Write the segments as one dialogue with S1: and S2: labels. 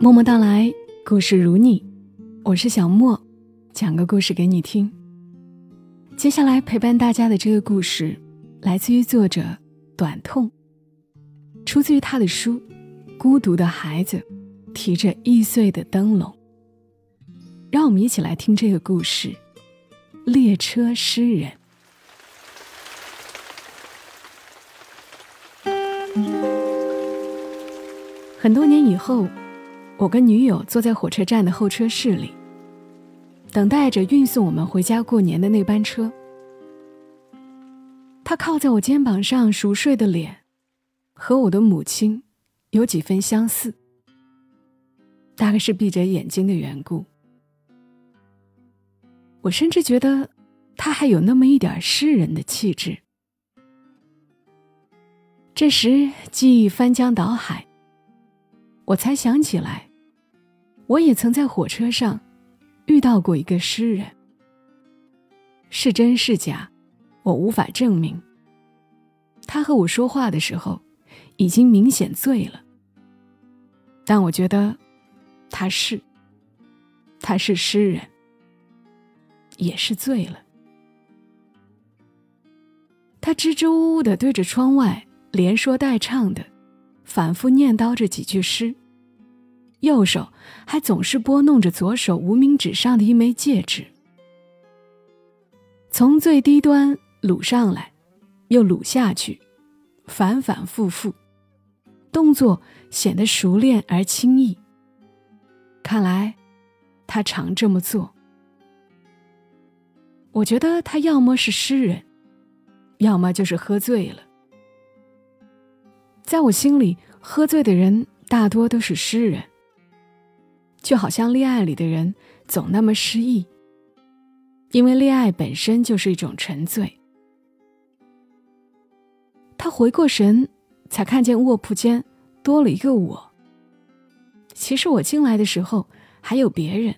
S1: 默默到来，故事如你，我是小莫，讲个故事给你听。接下来陪伴大家的这个故事，来自于作者短痛，出自于他的书《孤独的孩子提着易碎的灯笼》。让我们一起来听这个故事：列车诗人。很多年以后。我跟女友坐在火车站的候车室里，等待着运送我们回家过年的那班车。她靠在我肩膀上熟睡的脸，和我的母亲有几分相似，大概是闭着眼睛的缘故。我甚至觉得她还有那么一点诗人的气质。这时记忆翻江倒海，我才想起来。我也曾在火车上遇到过一个诗人，是真是假，我无法证明。他和我说话的时候，已经明显醉了，但我觉得他是，他是诗人，也是醉了。他支支吾吾的对着窗外，连说带唱的，反复念叨着几句诗。右手还总是拨弄着左手无名指上的一枚戒指，从最低端撸上来，又撸下去，反反复复，动作显得熟练而轻易。看来，他常这么做。我觉得他要么是诗人，要么就是喝醉了。在我心里，喝醉的人大多都是诗人。就好像恋爱里的人总那么失意，因为恋爱本身就是一种沉醉。他回过神，才看见卧铺间多了一个我。其实我进来的时候还有别人，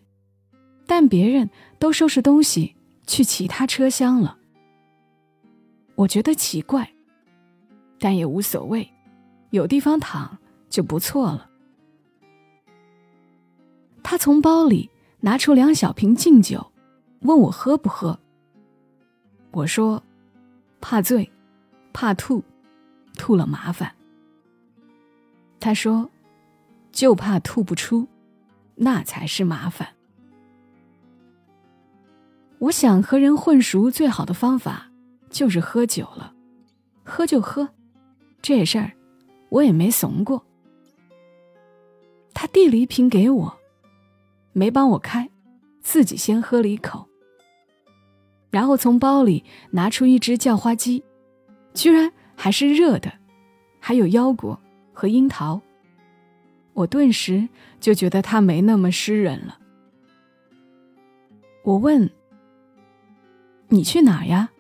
S1: 但别人都收拾东西去其他车厢了。我觉得奇怪，但也无所谓，有地方躺就不错了。他从包里拿出两小瓶劲酒，问我喝不喝。我说：“怕醉，怕吐，吐了麻烦。”他说：“就怕吐不出，那才是麻烦。”我想和人混熟最好的方法就是喝酒了，喝就喝，这事儿我也没怂过。他递了一瓶给我。没帮我开，自己先喝了一口，然后从包里拿出一只叫花鸡，居然还是热的，还有腰果和樱桃。我顿时就觉得他没那么诗人了。我问：“你去哪儿呀？”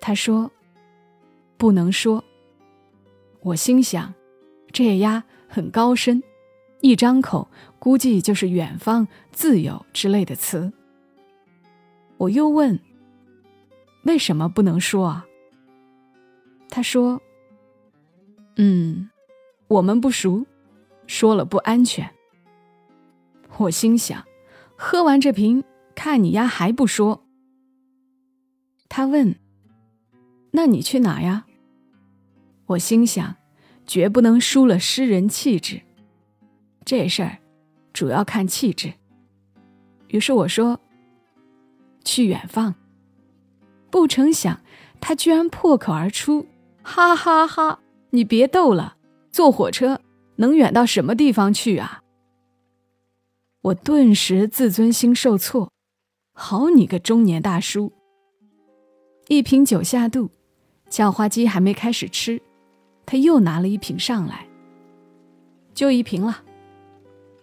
S1: 他说：“不能说。”我心想：“这丫很高深。”一张口，估计就是远方、自由之类的词。我又问：“为什么不能说啊？”他说：“嗯，我们不熟，说了不安全。”我心想：“喝完这瓶，看你丫还不说。”他问：“那你去哪呀？”我心想：“绝不能输了诗人气质。”这事儿主要看气质。于是我说：“去远方。”不成想，他居然破口而出：“哈哈哈！你别逗了，坐火车能远到什么地方去啊？”我顿时自尊心受挫。好你个中年大叔！一瓶酒下肚，叫花鸡还没开始吃，他又拿了一瓶上来，就一瓶了。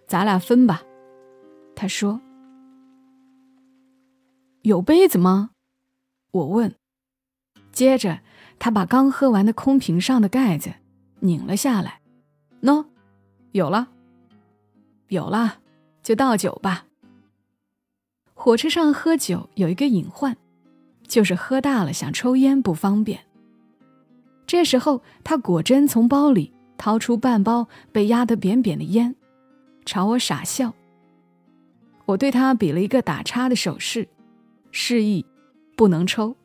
S1: 咱俩分吧，他说。有杯子吗？我问。接着，他把刚喝完的空瓶上的盖子拧了下来。喏，有了，有了，就倒酒吧。火车上喝酒有一个隐患，就是喝大了想抽烟不方便。这时候，他果真从包里掏出半包被压得扁扁的烟。朝我傻笑。我对他比了一个打叉的手势，示意不能抽。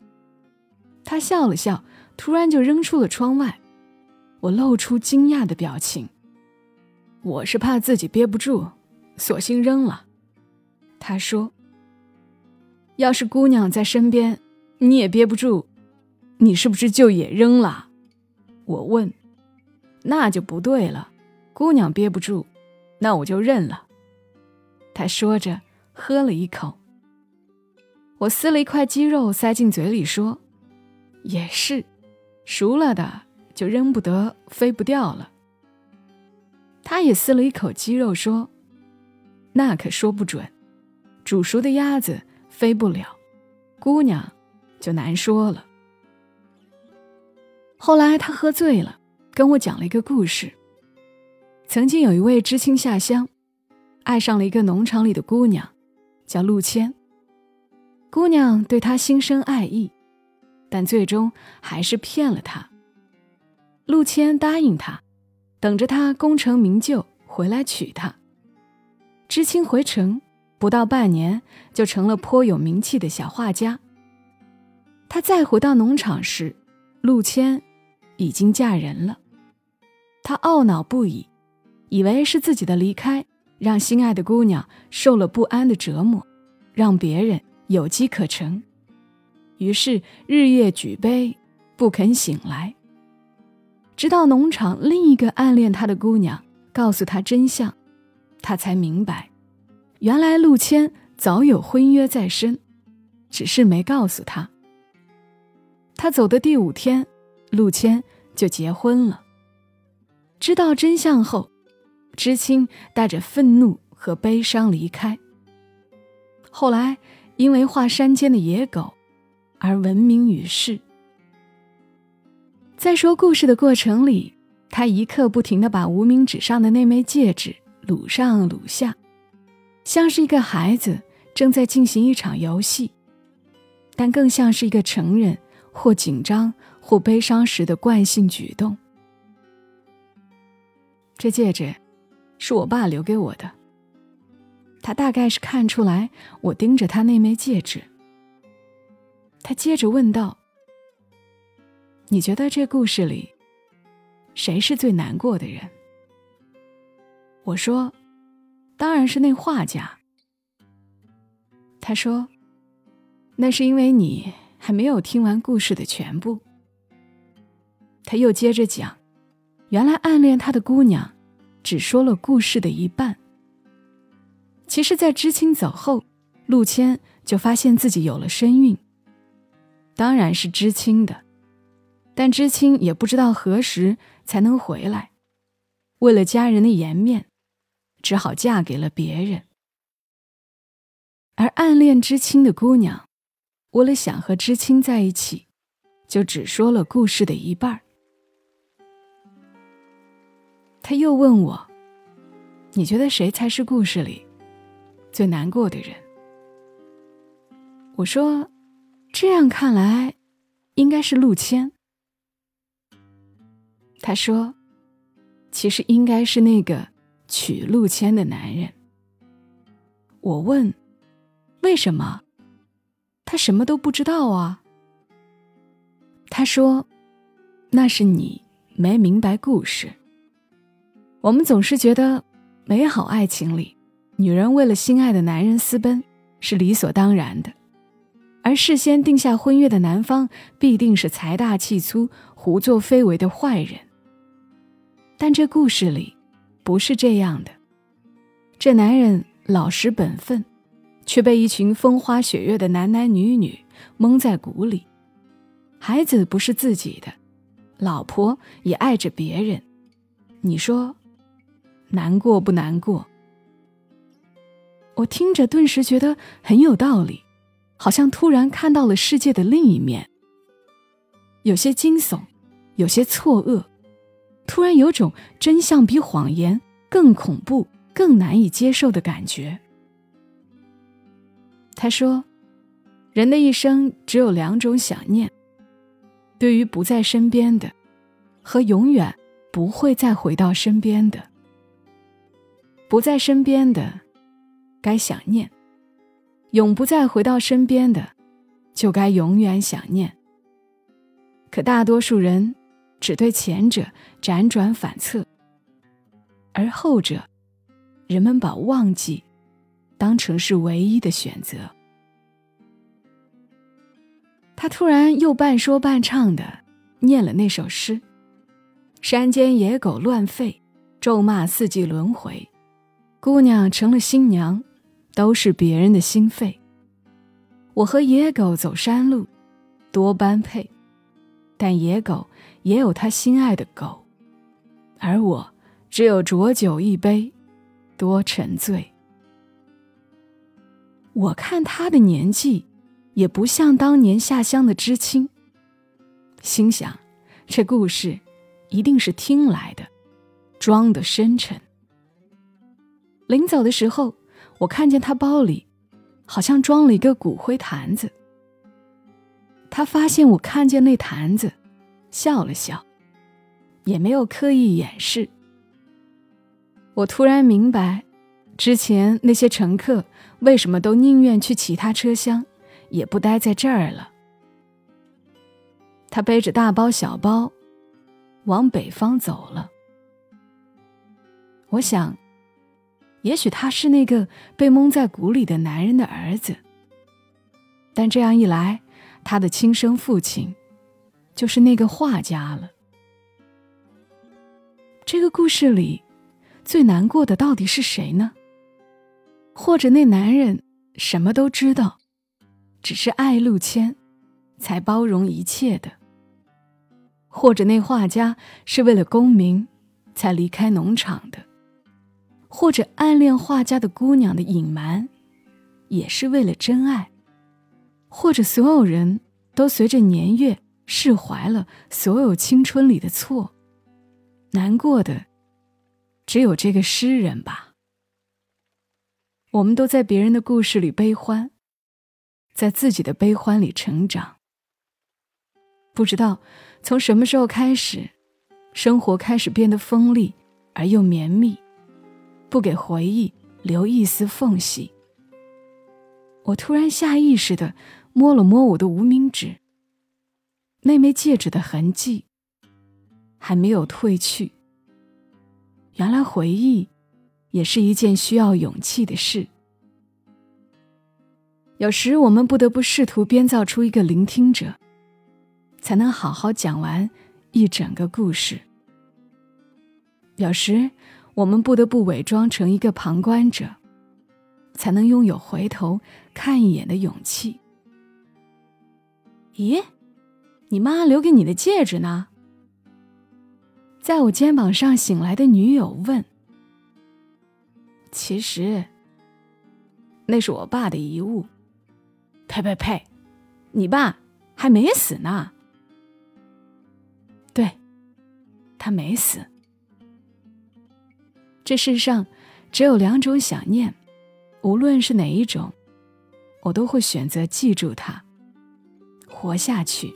S1: 他笑了笑，突然就扔出了窗外。我露出惊讶的表情。我是怕自己憋不住，索性扔了。他说：“要是姑娘在身边，你也憋不住，你是不是就也扔了？”我问：“那就不对了，姑娘憋不住，那我就认了。”他说着，喝了一口。我撕了一块鸡肉塞进嘴里，说：“也是，熟了的就扔不得，飞不掉了。”他也撕了一口鸡肉，说：“那可说不准，煮熟的鸭子飞不了，姑娘就难说了。”后来他喝醉了，跟我讲了一个故事。曾经有一位知青下乡。爱上了一个农场里的姑娘，叫陆谦。姑娘对他心生爱意，但最终还是骗了他。陆谦答应他，等着他功成名就回来娶她。知青回城不到半年，就成了颇有名气的小画家。他再回到农场时，陆谦已经嫁人了。他懊恼不已，以为是自己的离开。让心爱的姑娘受了不安的折磨，让别人有机可乘，于是日夜举杯，不肯醒来。直到农场另一个暗恋他的姑娘告诉他真相，他才明白，原来陆谦早有婚约在身，只是没告诉他。他走的第五天，陆谦就结婚了。知道真相后。知青带着愤怒和悲伤离开。后来，因为画山间的野狗，而闻名于世。在说故事的过程里，他一刻不停地把无名指上的那枚戒指撸上撸下，像是一个孩子正在进行一场游戏，但更像是一个成人或紧张或悲伤时的惯性举动。这戒指。是我爸留给我的。他大概是看出来我盯着他那枚戒指。他接着问道：“你觉得这故事里，谁是最难过的人？”我说：“当然是那画家。”他说：“那是因为你还没有听完故事的全部。”他又接着讲：“原来暗恋他的姑娘。”只说了故事的一半。其实，在知青走后，陆谦就发现自己有了身孕，当然是知青的，但知青也不知道何时才能回来。为了家人的颜面，只好嫁给了别人。而暗恋知青的姑娘，为了想和知青在一起，就只说了故事的一半儿。他又问我：“你觉得谁才是故事里最难过的人？”我说：“这样看来，应该是陆谦。”他说：“其实应该是那个娶陆谦的男人。”我问：“为什么？他什么都不知道啊？”他说：“那是你没明白故事。”我们总是觉得，美好爱情里，女人为了心爱的男人私奔是理所当然的，而事先定下婚约的男方必定是财大气粗、胡作非为的坏人。但这故事里不是这样的，这男人老实本分，却被一群风花雪月的男男女女蒙在鼓里。孩子不是自己的，老婆也爱着别人，你说？难过不难过？我听着，顿时觉得很有道理，好像突然看到了世界的另一面。有些惊悚，有些错愕，突然有种真相比谎言更恐怖、更难以接受的感觉。他说：“人的一生只有两种想念，对于不在身边的，和永远不会再回到身边的。”不在身边的，该想念；永不再回到身边的，就该永远想念。可大多数人只对前者辗转反侧，而后者，人们把忘记当成是唯一的选择。他突然又半说半唱的念了那首诗：“山间野狗乱吠，咒骂四季轮回。姑娘成了新娘，都是别人的心肺。我和野狗走山路，多般配。但野狗也有他心爱的狗，而我只有浊酒一杯，多沉醉。我看他的年纪。”也不像当年下乡的知青。心想，这故事一定是听来的，装的深沉。临走的时候，我看见他包里好像装了一个骨灰坛子。他发现我看见那坛子，笑了笑，也没有刻意掩饰。我突然明白，之前那些乘客为什么都宁愿去其他车厢。也不待在这儿了。他背着大包小包，往北方走了。我想，也许他是那个被蒙在鼓里的男人的儿子。但这样一来，他的亲生父亲就是那个画家了。这个故事里，最难过的到底是谁呢？或者那男人什么都知道？只是爱陆谦，才包容一切的；或者那画家是为了功名，才离开农场的；或者暗恋画家的姑娘的隐瞒，也是为了真爱；或者所有人都随着年月释怀了所有青春里的错，难过的只有这个诗人吧。我们都在别人的故事里悲欢。在自己的悲欢里成长。不知道从什么时候开始，生活开始变得锋利而又绵密，不给回忆留一丝缝隙。我突然下意识的摸了摸我的无名指，那枚戒指的痕迹还没有褪去。原来回忆也是一件需要勇气的事。有时我们不得不试图编造出一个聆听者，才能好好讲完一整个故事。有时我们不得不伪装成一个旁观者，才能拥有回头看一眼的勇气。咦，你妈留给你的戒指呢？在我肩膀上醒来的女友问：“其实，那是我爸的遗物。”呸呸呸！你爸还没死呢。对，他没死。这世上只有两种想念，无论是哪一种，我都会选择记住它，活下去。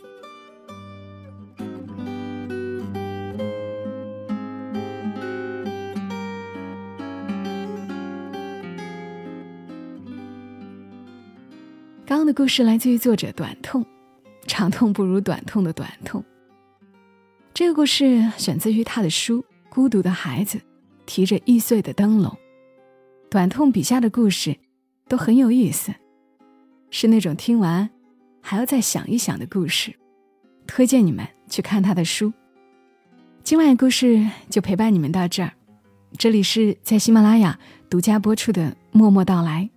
S1: 刚刚的故事来自于作者短痛，长痛不如短痛的短痛。这个故事选自于他的书《孤独的孩子提着易碎的灯笼》。短痛笔下的故事都很有意思，是那种听完还要再想一想的故事。推荐你们去看他的书。今晚的故事就陪伴你们到这儿。这里是在喜马拉雅独家播出的《默默到来》。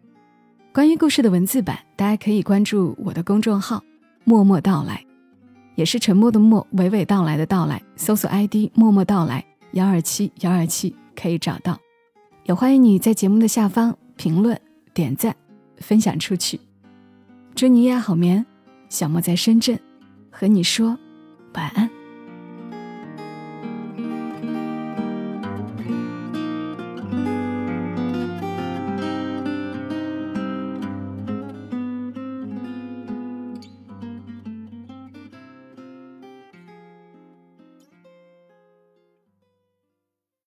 S1: 关于故事的文字版，大家可以关注我的公众号“默默到来”，也是沉默的默，娓娓道来的到来。搜索 ID“ 默默到来幺二七幺二七”可以找到。也欢迎你在节目的下方评论、点赞、分享出去。祝你夜好眠，小莫在深圳和你说晚安。